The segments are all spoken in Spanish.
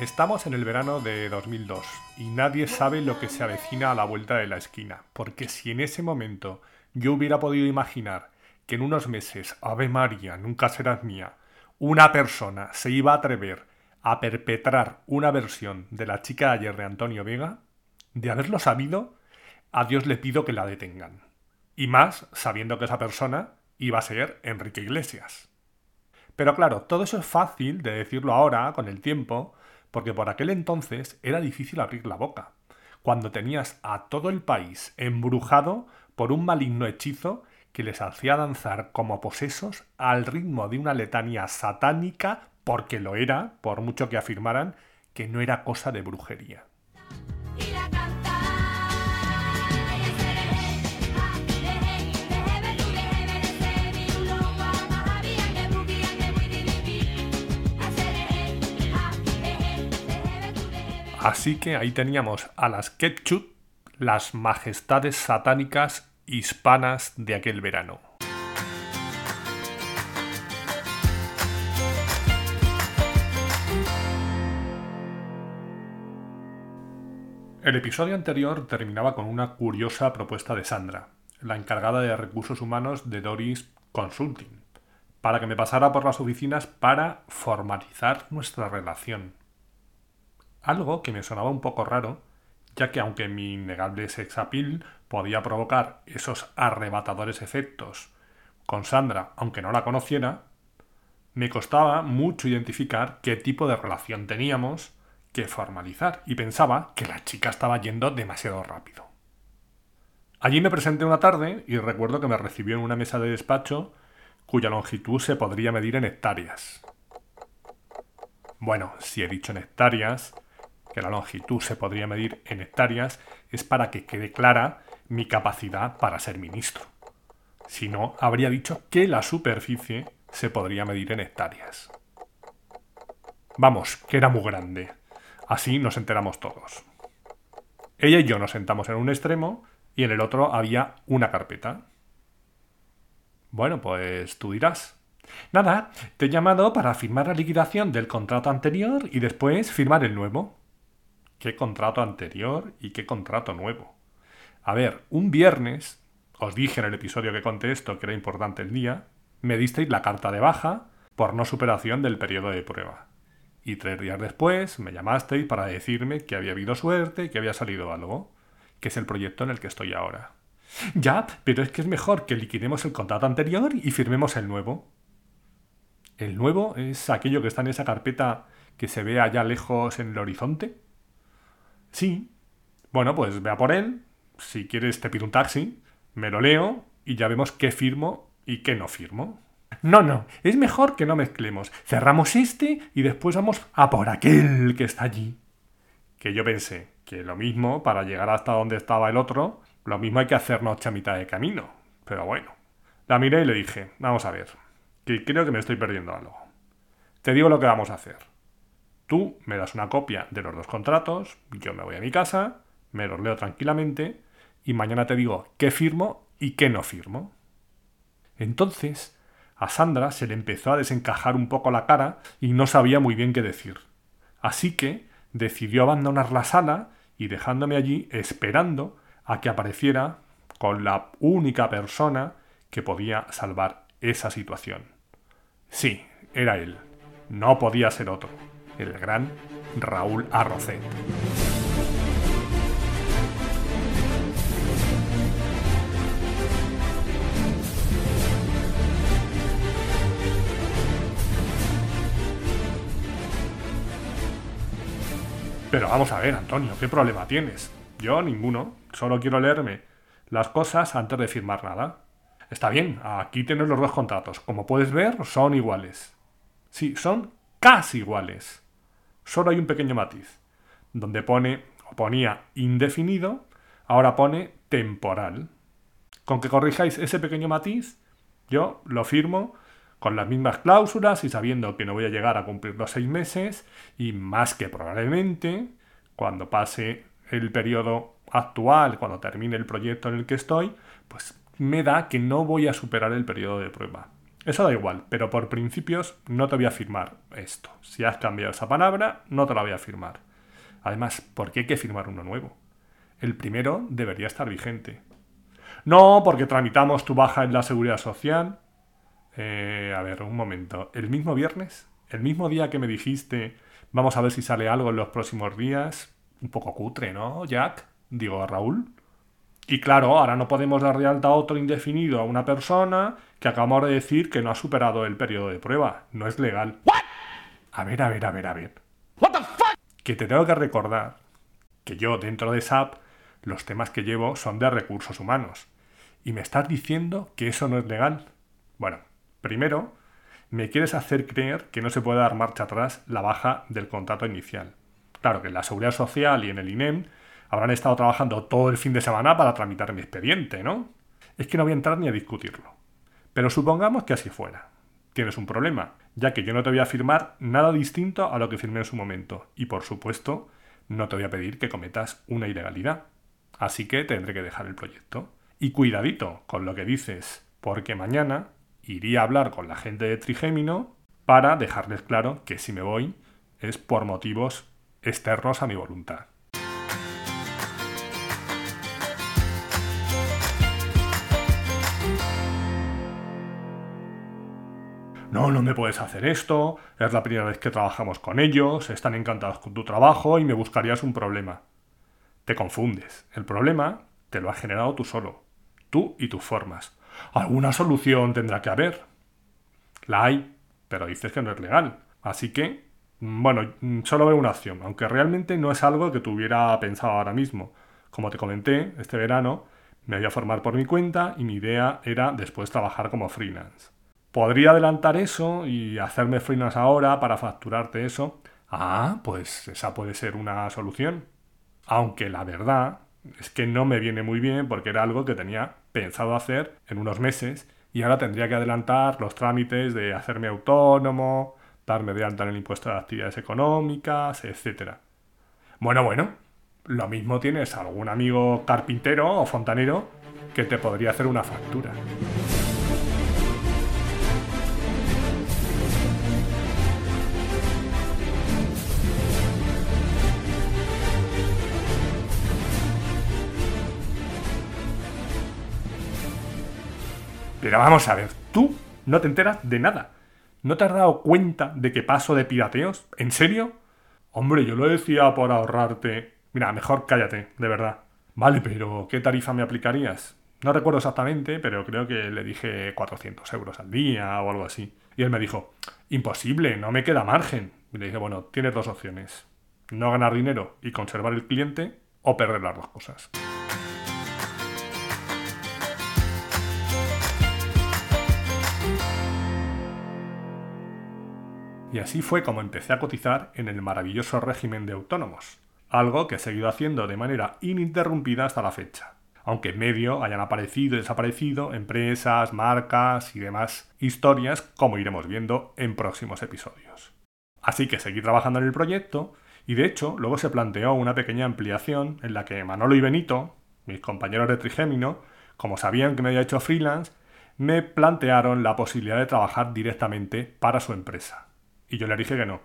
Estamos en el verano de 2002 y nadie sabe lo que se avecina a la vuelta de la esquina, porque si en ese momento yo hubiera podido imaginar que en unos meses, Ave María, nunca serás mía, una persona se iba a atrever a perpetrar una versión de la chica de ayer de Antonio Vega, de haberlo sabido, a Dios le pido que la detengan. Y más sabiendo que esa persona iba a ser Enrique Iglesias. Pero claro, todo eso es fácil de decirlo ahora, con el tiempo, porque por aquel entonces era difícil abrir la boca, cuando tenías a todo el país embrujado por un maligno hechizo que les hacía danzar como posesos al ritmo de una letanía satánica, porque lo era, por mucho que afirmaran que no era cosa de brujería. Así que ahí teníamos a las Ketchup, las majestades satánicas hispanas de aquel verano. El episodio anterior terminaba con una curiosa propuesta de Sandra, la encargada de recursos humanos de Doris Consulting, para que me pasara por las oficinas para formalizar nuestra relación. Algo que me sonaba un poco raro, ya que aunque mi innegable sex appeal podía provocar esos arrebatadores efectos con Sandra, aunque no la conociera, me costaba mucho identificar qué tipo de relación teníamos que formalizar y pensaba que la chica estaba yendo demasiado rápido. Allí me presenté una tarde y recuerdo que me recibió en una mesa de despacho cuya longitud se podría medir en hectáreas. Bueno, si he dicho en hectáreas, que la longitud se podría medir en hectáreas, es para que quede clara mi capacidad para ser ministro. Si no, habría dicho que la superficie se podría medir en hectáreas. Vamos, que era muy grande. Así nos enteramos todos. Ella y yo nos sentamos en un extremo y en el otro había una carpeta. Bueno, pues tú dirás. Nada, te he llamado para firmar la liquidación del contrato anterior y después firmar el nuevo qué contrato anterior y qué contrato nuevo. A ver, un viernes, os dije en el episodio que conté esto que era importante el día, me disteis la carta de baja por no superación del periodo de prueba. Y tres días después me llamasteis para decirme que había habido suerte que había salido algo, que es el proyecto en el que estoy ahora. Ya, pero es que es mejor que liquidemos el contrato anterior y firmemos el nuevo. ¿El nuevo es aquello que está en esa carpeta que se ve allá lejos en el horizonte? Sí. Bueno, pues vea por él. Si quieres te pido un taxi, me lo leo y ya vemos qué firmo y qué no firmo. No, no, es mejor que no mezclemos. Cerramos este y después vamos a por aquel que está allí. Que yo pensé que lo mismo, para llegar hasta donde estaba el otro, lo mismo hay que hacer noche a mitad de camino. Pero bueno. La miré y le dije, vamos a ver, que creo que me estoy perdiendo algo. Te digo lo que vamos a hacer. Tú me das una copia de los dos contratos, yo me voy a mi casa, me los leo tranquilamente y mañana te digo qué firmo y qué no firmo. Entonces, a Sandra se le empezó a desencajar un poco la cara y no sabía muy bien qué decir. Así que decidió abandonar la sala y dejándome allí esperando a que apareciera con la única persona que podía salvar esa situación. Sí, era él. No podía ser otro el gran Raúl Arrocet. Pero vamos a ver, Antonio, ¿qué problema tienes? Yo ninguno. Solo quiero leerme las cosas antes de firmar nada. Está bien, aquí tienes los dos contratos. Como puedes ver, son iguales. Sí, son casi iguales. Solo hay un pequeño matiz, donde pone o ponía indefinido, ahora pone temporal. Con que corrijáis ese pequeño matiz, yo lo firmo con las mismas cláusulas y sabiendo que no voy a llegar a cumplir los seis meses y más que probablemente cuando pase el periodo actual, cuando termine el proyecto en el que estoy, pues me da que no voy a superar el periodo de prueba. Eso da igual, pero por principios no te voy a firmar esto. Si has cambiado esa palabra, no te la voy a firmar. Además, ¿por qué hay que firmar uno nuevo? El primero debería estar vigente. No, porque tramitamos tu baja en la seguridad social. Eh, a ver, un momento. ¿El mismo viernes? ¿El mismo día que me dijiste vamos a ver si sale algo en los próximos días? Un poco cutre, ¿no, Jack? Digo, Raúl. Y claro, ahora no podemos dar de alta a otro indefinido a una persona que acabamos de decir que no ha superado el periodo de prueba. No es legal. A ver, a ver, a ver, a ver. What the fuck? Que te tengo que recordar que yo dentro de SAP los temas que llevo son de recursos humanos. Y me estás diciendo que eso no es legal. Bueno, primero, me quieres hacer creer que no se puede dar marcha atrás la baja del contrato inicial. Claro que en la Seguridad Social y en el INEM habrán estado trabajando todo el fin de semana para tramitar mi expediente, ¿no? Es que no voy a entrar ni a discutirlo. Pero supongamos que así fuera. Tienes un problema, ya que yo no te voy a firmar nada distinto a lo que firmé en su momento. Y por supuesto, no te voy a pedir que cometas una ilegalidad. Así que tendré que dejar el proyecto. Y cuidadito con lo que dices, porque mañana iría a hablar con la gente de Trigémino para dejarles claro que si me voy es por motivos externos a mi voluntad. No, no me puedes hacer esto, es la primera vez que trabajamos con ellos, están encantados con tu trabajo y me buscarías un problema. Te confundes. El problema te lo has generado tú solo, tú y tus formas. Alguna solución tendrá que haber. La hay, pero dices que no es legal. Así que, bueno, solo veo una opción, aunque realmente no es algo que tuviera pensado ahora mismo. Como te comenté, este verano me voy a formar por mi cuenta y mi idea era después trabajar como freelance. Podría adelantar eso y hacerme freelance ahora para facturarte eso. Ah, pues esa puede ser una solución. Aunque la verdad es que no me viene muy bien porque era algo que tenía pensado hacer en unos meses y ahora tendría que adelantar los trámites de hacerme autónomo, darme de alta en el impuesto de actividades económicas, etc. Bueno, bueno, lo mismo tienes algún amigo carpintero o fontanero que te podría hacer una factura. Pero vamos a ver, tú no te enteras de nada. ¿No te has dado cuenta de que paso de pirateos? ¿En serio? Hombre, yo lo decía por ahorrarte. Mira, mejor cállate, de verdad. Vale, pero ¿qué tarifa me aplicarías? No recuerdo exactamente, pero creo que le dije 400 euros al día o algo así. Y él me dijo, imposible, no me queda margen. Y le dije, bueno, tienes dos opciones. No ganar dinero y conservar el cliente o perder las dos cosas. Y así fue como empecé a cotizar en el maravilloso régimen de autónomos, algo que he seguido haciendo de manera ininterrumpida hasta la fecha, aunque en medio hayan aparecido y desaparecido empresas, marcas y demás historias como iremos viendo en próximos episodios. Así que seguí trabajando en el proyecto y de hecho luego se planteó una pequeña ampliación en la que Manolo y Benito, mis compañeros de Trigémino, como sabían que me había hecho freelance, me plantearon la posibilidad de trabajar directamente para su empresa. Y yo le dije que no,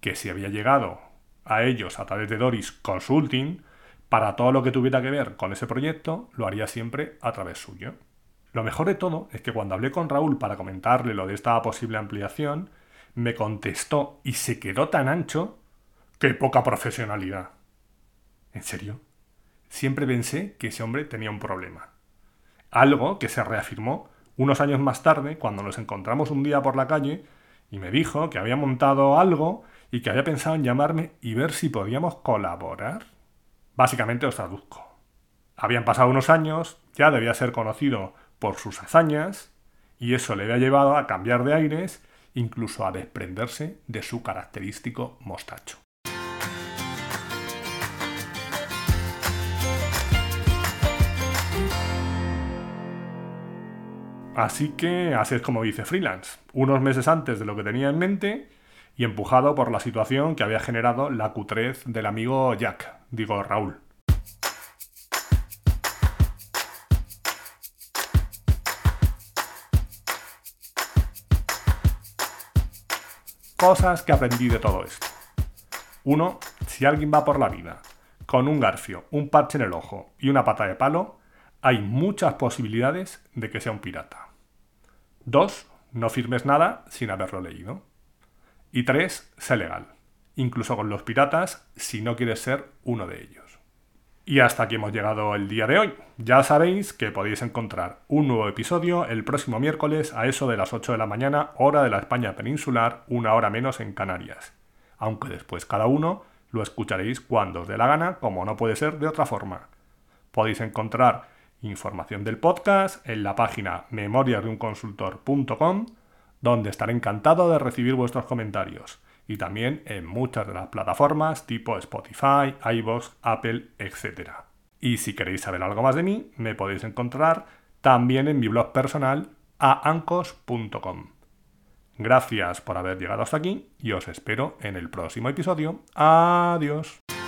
que si había llegado a ellos a través de Doris Consulting, para todo lo que tuviera que ver con ese proyecto, lo haría siempre a través suyo. Lo mejor de todo es que cuando hablé con Raúl para comentarle lo de esta posible ampliación, me contestó y se quedó tan ancho que poca profesionalidad. ¿En serio? Siempre pensé que ese hombre tenía un problema. Algo que se reafirmó unos años más tarde, cuando nos encontramos un día por la calle y me dijo que había montado algo y que había pensado en llamarme y ver si podíamos colaborar. Básicamente os traduzco. Habían pasado unos años, ya debía ser conocido por sus hazañas, y eso le había llevado a cambiar de aires, incluso a desprenderse de su característico mostacho. Así que así es como dice freelance, unos meses antes de lo que tenía en mente y empujado por la situación que había generado la cutrez del amigo Jack, digo Raúl. Cosas que aprendí de todo esto. 1. Si alguien va por la vida con un garfio, un parche en el ojo y una pata de palo, hay muchas posibilidades de que sea un pirata. 2. No firmes nada sin haberlo leído. Y 3. Sé legal, incluso con los piratas si no quieres ser uno de ellos. Y hasta aquí hemos llegado el día de hoy. Ya sabéis que podéis encontrar un nuevo episodio el próximo miércoles a eso de las 8 de la mañana, hora de la España peninsular, una hora menos en Canarias. Aunque después cada uno lo escucharéis cuando os dé la gana, como no puede ser de otra forma. Podéis encontrar información del podcast en la página memoriasdeunconsultor.com, donde estaré encantado de recibir vuestros comentarios, y también en muchas de las plataformas tipo Spotify, iVoox, Apple, etc. Y si queréis saber algo más de mí, me podéis encontrar también en mi blog personal aancos.com. Gracias por haber llegado hasta aquí y os espero en el próximo episodio. Adiós.